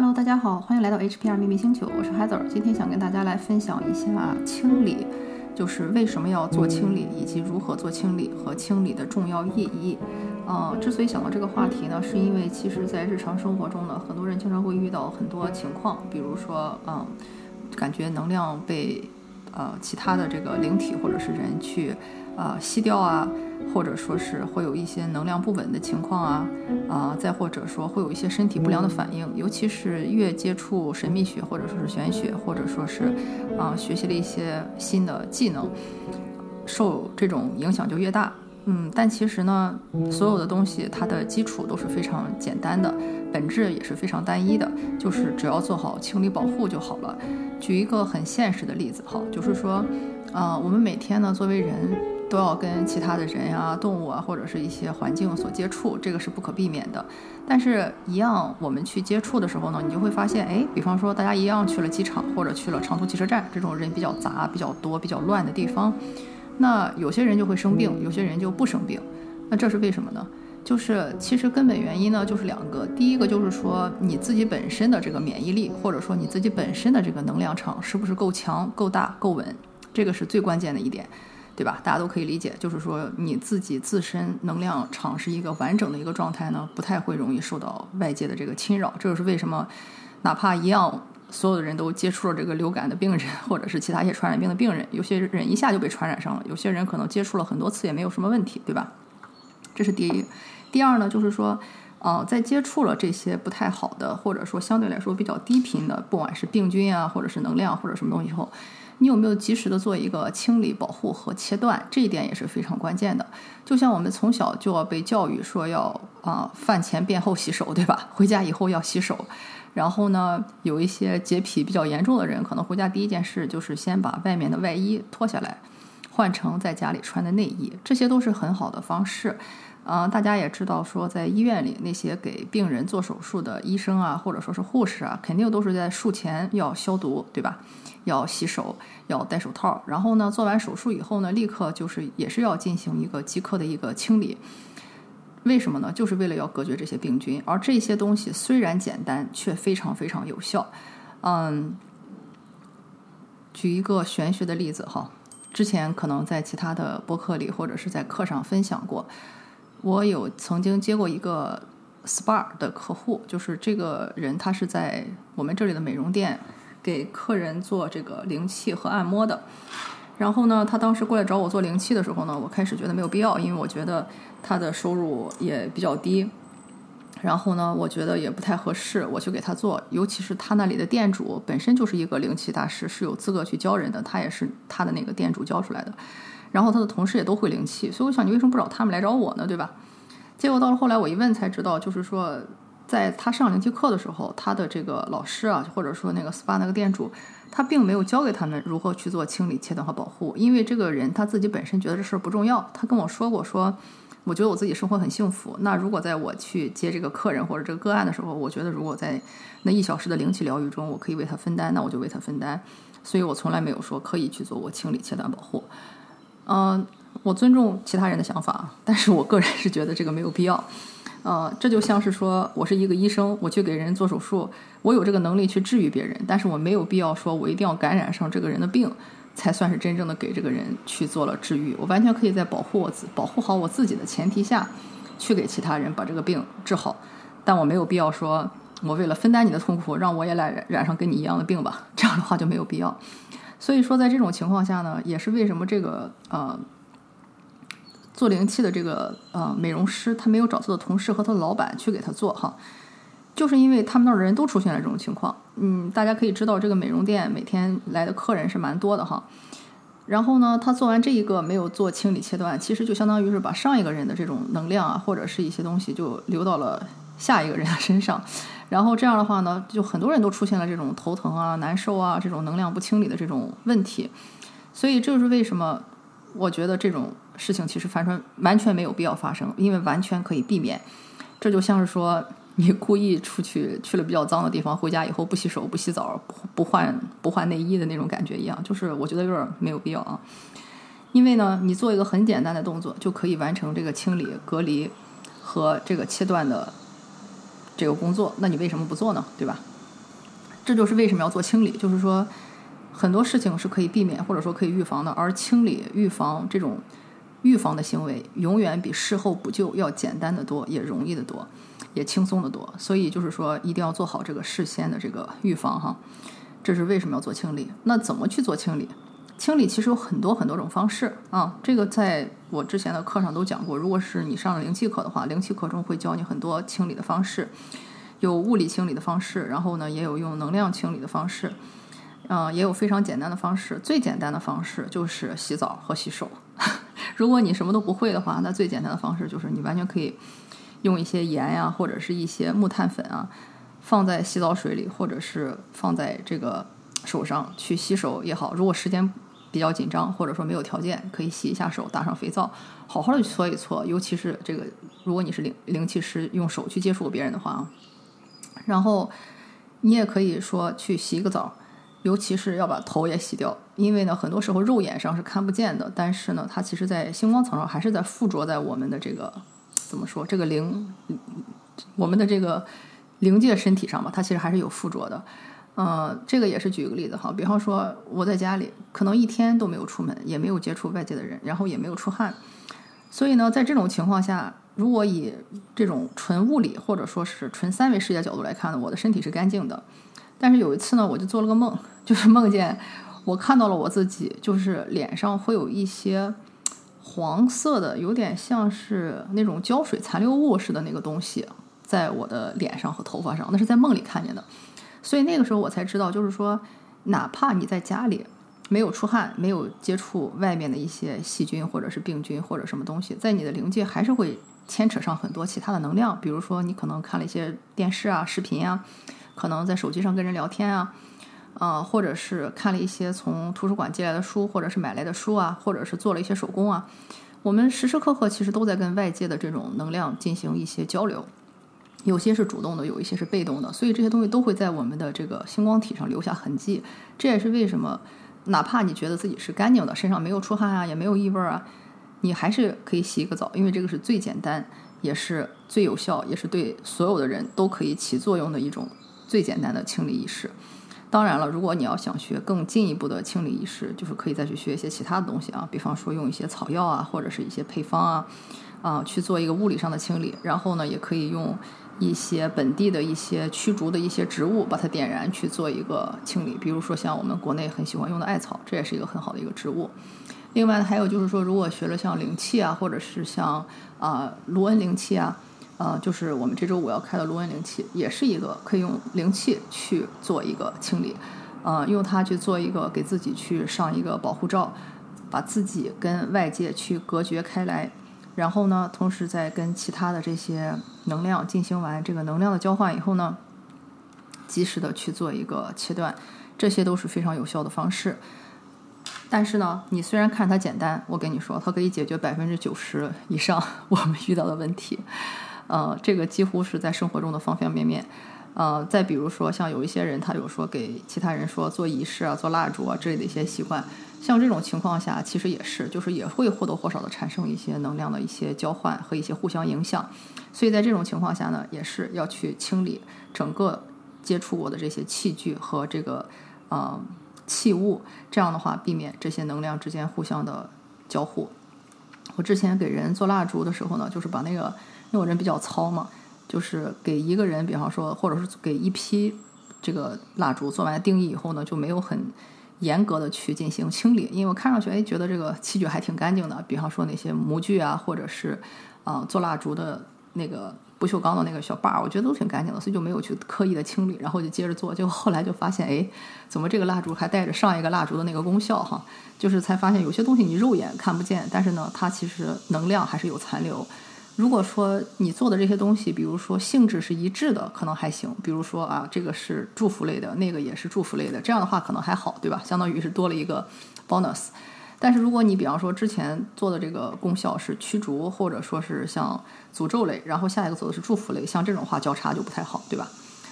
Hello，大家好，欢迎来到 HPR 秘密星球，我是 Heather。今天想跟大家来分享一下清理，就是为什么要做清理，以及如何做清理和清理的重要意义。呃，之所以想到这个话题呢，是因为其实在日常生活中呢，很多人经常会遇到很多情况，比如说，嗯，感觉能量被呃其他的这个灵体或者是人去呃吸掉啊。或者说是会有一些能量不稳的情况啊，啊，再或者说会有一些身体不良的反应，尤其是越接触神秘学或者说是玄学，或者说是啊学习了一些新的技能，受这种影响就越大。嗯，但其实呢，所有的东西它的基础都是非常简单的，本质也是非常单一的，就是只要做好清理保护就好了。举一个很现实的例子，哈，就是说，啊，我们每天呢作为人。都要跟其他的人呀、动物啊，或者是一些环境所接触，这个是不可避免的。但是，一样我们去接触的时候呢，你就会发现，哎，比方说大家一样去了机场或者去了长途汽车站这种人比较杂、比较多、比较乱的地方，那有些人就会生病，有些人就不生病。那这是为什么呢？就是其实根本原因呢，就是两个。第一个就是说你自己本身的这个免疫力，或者说你自己本身的这个能量场是不是够强、够大、够稳，这个是最关键的一点。对吧？大家都可以理解，就是说你自己自身能量场是一个完整的一个状态呢，不太会容易受到外界的这个侵扰。这就是为什么，哪怕一样所有的人都接触了这个流感的病人，或者是其他一些传染病的病人，有些人一下就被传染上了，有些人可能接触了很多次也没有什么问题，对吧？这是第一。第二呢，就是说，呃，在接触了这些不太好的，或者说相对来说比较低频的，不管是病菌啊，或者是能量或者什么东西以后。你有没有及时的做一个清理、保护和切断？这一点也是非常关键的。就像我们从小就要被教育说要啊饭前便后洗手，对吧？回家以后要洗手。然后呢，有一些洁癖比较严重的人，可能回家第一件事就是先把外面的外衣脱下来，换成在家里穿的内衣。这些都是很好的方式。啊，大家也知道说，在医院里那些给病人做手术的医生啊，或者说是护士啊，肯定都是在术前要消毒，对吧？要洗手，要戴手套，然后呢，做完手术以后呢，立刻就是也是要进行一个即刻的一个清理。为什么呢？就是为了要隔绝这些病菌。而这些东西虽然简单，却非常非常有效。嗯，举一个玄学的例子哈，之前可能在其他的播客里或者是在课上分享过。我有曾经接过一个 SPA 的客户，就是这个人他是在我们这里的美容店。给客人做这个灵气和按摩的，然后呢，他当时过来找我做灵气的时候呢，我开始觉得没有必要，因为我觉得他的收入也比较低，然后呢，我觉得也不太合适，我去给他做，尤其是他那里的店主本身就是一个灵气大师，是有资格去教人的，他也是他的那个店主教出来的，然后他的同事也都会灵气，所以我想你为什么不找他们来找我呢，对吧？结果到了后来我一问才知道，就是说。在他上灵气课的时候，他的这个老师啊，或者说那个 SPA 那个店主，他并没有教给他们如何去做清理、切断和保护，因为这个人他自己本身觉得这事儿不重要。他跟我说过，说我觉得我自己生活很幸福。那如果在我去接这个客人或者这个个案的时候，我觉得如果在那一小时的灵气疗愈中，我可以为他分担，那我就为他分担。所以我从来没有说刻意去做我清理、切断、保护。嗯，我尊重其他人的想法，但是我个人是觉得这个没有必要。呃，这就像是说，我是一个医生，我去给人做手术，我有这个能力去治愈别人，但是我没有必要说我一定要感染上这个人的病，才算是真正的给这个人去做了治愈。我完全可以在保护我自保护好我自己的前提下，去给其他人把这个病治好，但我没有必要说，我为了分担你的痛苦，让我也来染上跟你一样的病吧，这样的话就没有必要。所以说，在这种情况下呢，也是为什么这个呃。做灵气的这个呃美容师，他没有找他的同事和他的老板去给他做哈，就是因为他们那儿的人都出现了这种情况。嗯，大家可以知道，这个美容店每天来的客人是蛮多的哈。然后呢，他做完这一个没有做清理切断，其实就相当于是把上一个人的这种能量啊，或者是一些东西就流到了下一个人的身上。然后这样的话呢，就很多人都出现了这种头疼啊、难受啊这种能量不清理的这种问题。所以这就是为什么我觉得这种。事情其实反正完全没有必要发生，因为完全可以避免。这就像是说你故意出去去了比较脏的地方，回家以后不洗手、不洗澡、不不换不换内衣的那种感觉一样。就是我觉得有点没有必要啊。因为呢，你做一个很简单的动作就可以完成这个清理、隔离和这个切断的这个工作，那你为什么不做呢？对吧？这就是为什么要做清理，就是说很多事情是可以避免或者说可以预防的，而清理、预防这种预防的行为，永远比事后补救要简单的多，也容易的多，也轻松的多。所以就是说，一定要做好这个事先的这个预防哈。这是为什么要做清理？那怎么去做清理？清理其实有很多很多种方式啊，这个在我之前的课上都讲过。如果是你上了灵气课的话，灵气课中会教你很多清理的方式，有物理清理的方式，然后呢也有用能量清理的方式，嗯，也有非常简单的方式。最简单的方式就是洗澡和洗手。如果你什么都不会的话，那最简单的方式就是你完全可以用一些盐呀，或者是一些木炭粉啊，放在洗澡水里，或者是放在这个手上去洗手也好。如果时间比较紧张，或者说没有条件，可以洗一下手，打上肥皂，好好的搓一搓。尤其是这个，如果你是灵灵气师，用手去接触别人的话啊，然后你也可以说去洗一个澡，尤其是要把头也洗掉，因为呢，很多时候肉眼上是看不见的，但是呢，它其实在星光层上还是在附着在我们的这个怎么说这个灵，我们的这个灵界身体上吧，它其实还是有附着的。呃，这个也是举一个例子哈，比方说我在家里可能一天都没有出门，也没有接触外界的人，然后也没有出汗，所以呢，在这种情况下，如果以这种纯物理或者说是纯三维世界角度来看呢，我的身体是干净的。但是有一次呢，我就做了个梦，就是梦见我看到了我自己，就是脸上会有一些黄色的，有点像是那种胶水残留物似的那个东西，在我的脸上和头发上，那是在梦里看见的。所以那个时候我才知道，就是说，哪怕你在家里没有出汗，没有接触外面的一些细菌或者是病菌或者什么东西，在你的灵界还是会牵扯上很多其他的能量。比如说，你可能看了一些电视啊、视频啊，可能在手机上跟人聊天啊，啊，或者是看了一些从图书馆借来的书，或者是买来的书啊，或者是做了一些手工啊。我们时时刻刻其实都在跟外界的这种能量进行一些交流。有些是主动的，有一些是被动的，所以这些东西都会在我们的这个星光体上留下痕迹。这也是为什么，哪怕你觉得自己是干净的，身上没有出汗啊，也没有异味啊，你还是可以洗一个澡，因为这个是最简单，也是最有效，也是对所有的人都可以起作用的一种最简单的清理仪式。当然了，如果你要想学更进一步的清理仪式，就是可以再去学一些其他的东西啊，比方说用一些草药啊，或者是一些配方啊，啊去做一个物理上的清理。然后呢，也可以用。一些本地的一些驱逐的一些植物，把它点燃去做一个清理，比如说像我们国内很喜欢用的艾草，这也是一个很好的一个植物。另外还有就是说，如果学了像灵气啊，或者是像啊卢恩灵气啊，呃，就是我们这周五要开的卢恩灵气，也是一个可以用灵气去做一个清理，呃，用它去做一个给自己去上一个保护罩，把自己跟外界去隔绝开来。然后呢，同时在跟其他的这些能量进行完这个能量的交换以后呢，及时的去做一个切断，这些都是非常有效的方式。但是呢，你虽然看它简单，我跟你说，它可以解决百分之九十以上 我们遇到的问题。呃，这个几乎是在生活中的方方面面。呃，再比如说，像有一些人，他有说给其他人说做仪式啊、做蜡烛啊之类的一些习惯。像这种情况下，其实也是，就是也会或多或少的产生一些能量的一些交换和一些互相影响，所以在这种情况下呢，也是要去清理整个接触过的这些器具和这个呃器物，这样的话避免这些能量之间互相的交互。我之前给人做蜡烛的时候呢，就是把那个因为我人比较糙嘛，就是给一个人，比方说或者是给一批这个蜡烛做完定义以后呢，就没有很。严格的去进行清理，因为我看上去哎觉得这个器具还挺干净的，比方说那些模具啊，或者是啊做蜡烛的那个不锈钢的那个小把儿，我觉得都挺干净的，所以就没有去刻意的清理，然后就接着做，就后来就发现哎，怎么这个蜡烛还带着上一个蜡烛的那个功效哈？就是才发现有些东西你肉眼看不见，但是呢，它其实能量还是有残留。如果说你做的这些东西，比如说性质是一致的，可能还行。比如说啊，这个是祝福类的，那个也是祝福类的，这样的话可能还好，对吧？相当于是多了一个 bonus。但是如果你比方说之前做的这个功效是驱逐，或者说是像诅咒类，然后下一个做的是祝福类，像这种话交叉就不太好，对吧？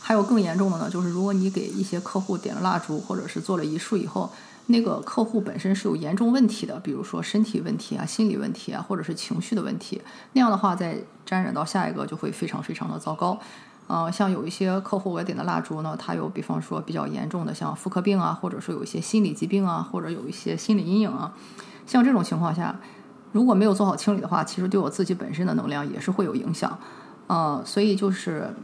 还有更严重的呢，就是如果你给一些客户点了蜡烛，或者是做了仪术以后。那个客户本身是有严重问题的，比如说身体问题啊、心理问题啊，或者是情绪的问题，那样的话再沾染到下一个就会非常非常的糟糕。呃，像有一些客户我点的蜡烛呢，它有比方说比较严重的像妇科病啊，或者说有一些心理疾病啊，或者有一些心理阴影啊，像这种情况下，如果没有做好清理的话，其实对我自己本身的能量也是会有影响。呃，所以就是，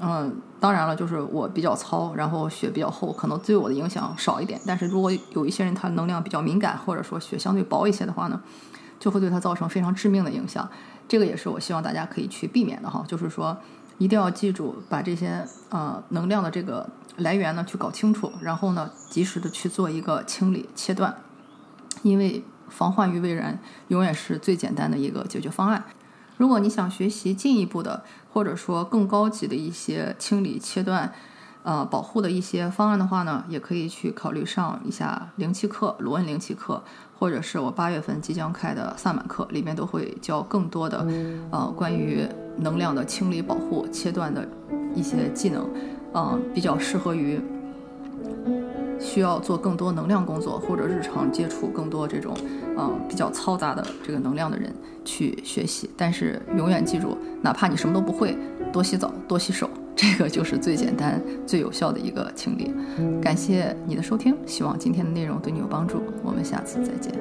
嗯，当然了，就是我比较糙，然后血比较厚，可能对我的影响少一点。但是如果有一些人他能量比较敏感，或者说血相对薄一些的话呢，就会对他造成非常致命的影响。这个也是我希望大家可以去避免的哈，就是说一定要记住把这些呃能量的这个来源呢去搞清楚，然后呢及时的去做一个清理切断，因为防患于未然永远是最简单的一个解决方案。如果你想学习进一步的，或者说更高级的一些清理、切断、呃保护的一些方案的话呢，也可以去考虑上一下灵气课、罗恩灵气课，或者是我八月份即将开的萨满课，里面都会教更多的呃关于能量的清理、保护、切断的一些技能，嗯，比较适合于。需要做更多能量工作，或者日常接触更多这种，嗯，比较嘈杂的这个能量的人去学习。但是永远记住，哪怕你什么都不会，多洗澡，多洗手，这个就是最简单、最有效的一个清理。感谢你的收听，希望今天的内容对你有帮助。我们下次再见。